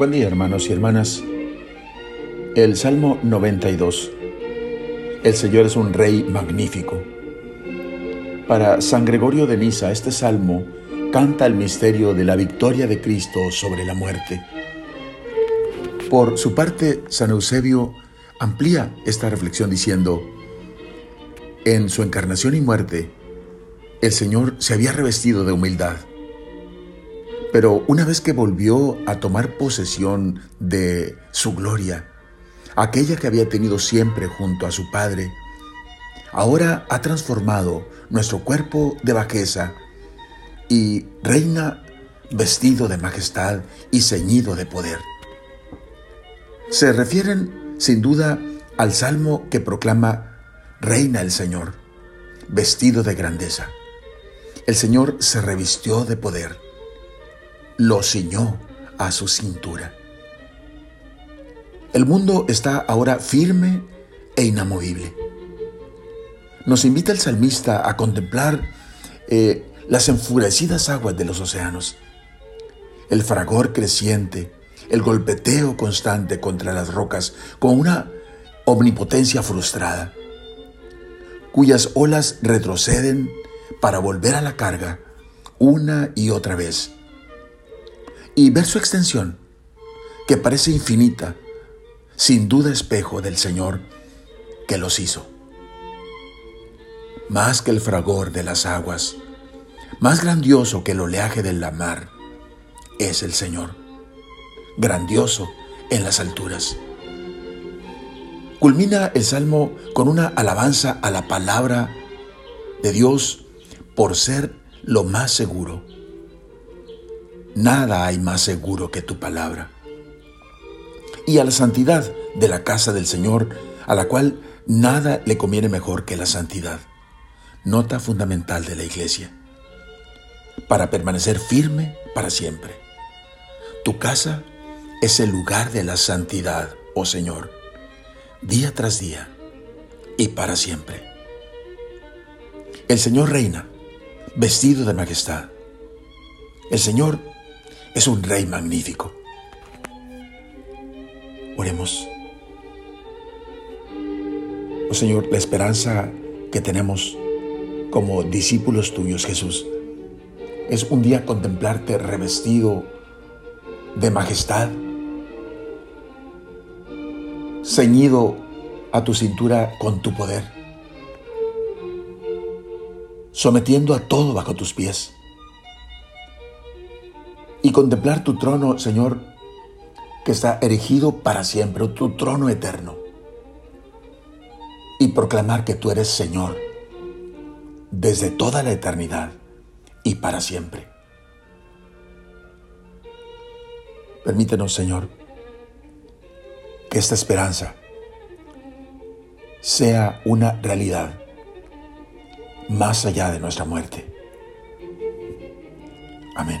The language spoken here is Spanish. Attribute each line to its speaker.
Speaker 1: Buen día hermanos y hermanas. El Salmo 92. El Señor es un Rey magnífico. Para San Gregorio de Nisa, este salmo canta el misterio de la victoria de Cristo sobre la muerte. Por su parte, San Eusebio amplía esta reflexión diciendo, en su encarnación y muerte, el Señor se había revestido de humildad pero una vez que volvió a tomar posesión de su gloria, aquella que había tenido siempre junto a su Padre, ahora ha transformado nuestro cuerpo de bajeza y reina vestido de majestad y ceñido de poder. Se refieren sin duda al salmo que proclama Reina el Señor, vestido de grandeza. El Señor se revistió de poder lo ciñó a su cintura. El mundo está ahora firme e inamovible. Nos invita el salmista a contemplar eh, las enfurecidas aguas de los océanos, el fragor creciente, el golpeteo constante contra las rocas con una omnipotencia frustrada, cuyas olas retroceden para volver a la carga una y otra vez y ver su extensión, que parece infinita, sin duda espejo del Señor que los hizo. Más que el fragor de las aguas, más grandioso que el oleaje de la mar, es el Señor, grandioso en las alturas. Culmina el salmo con una alabanza a la palabra de Dios por ser lo más seguro Nada hay más seguro que tu palabra. Y a la santidad de la casa del Señor, a la cual nada le conviene mejor que la santidad. Nota fundamental de la iglesia. Para permanecer firme para siempre. Tu casa es el lugar de la santidad, oh Señor, día tras día y para siempre. El Señor reina, vestido de majestad. El Señor es un rey magnífico. Oremos. Oh Señor, la esperanza que tenemos como discípulos tuyos, Jesús, es un día contemplarte revestido de majestad, ceñido a tu cintura con tu poder, sometiendo a todo bajo tus pies y contemplar tu trono, Señor, que está erigido para siempre, tu trono eterno, y proclamar que tú eres Señor desde toda la eternidad y para siempre. Permítenos, Señor, que esta esperanza sea una realidad más allá de nuestra muerte. Amén.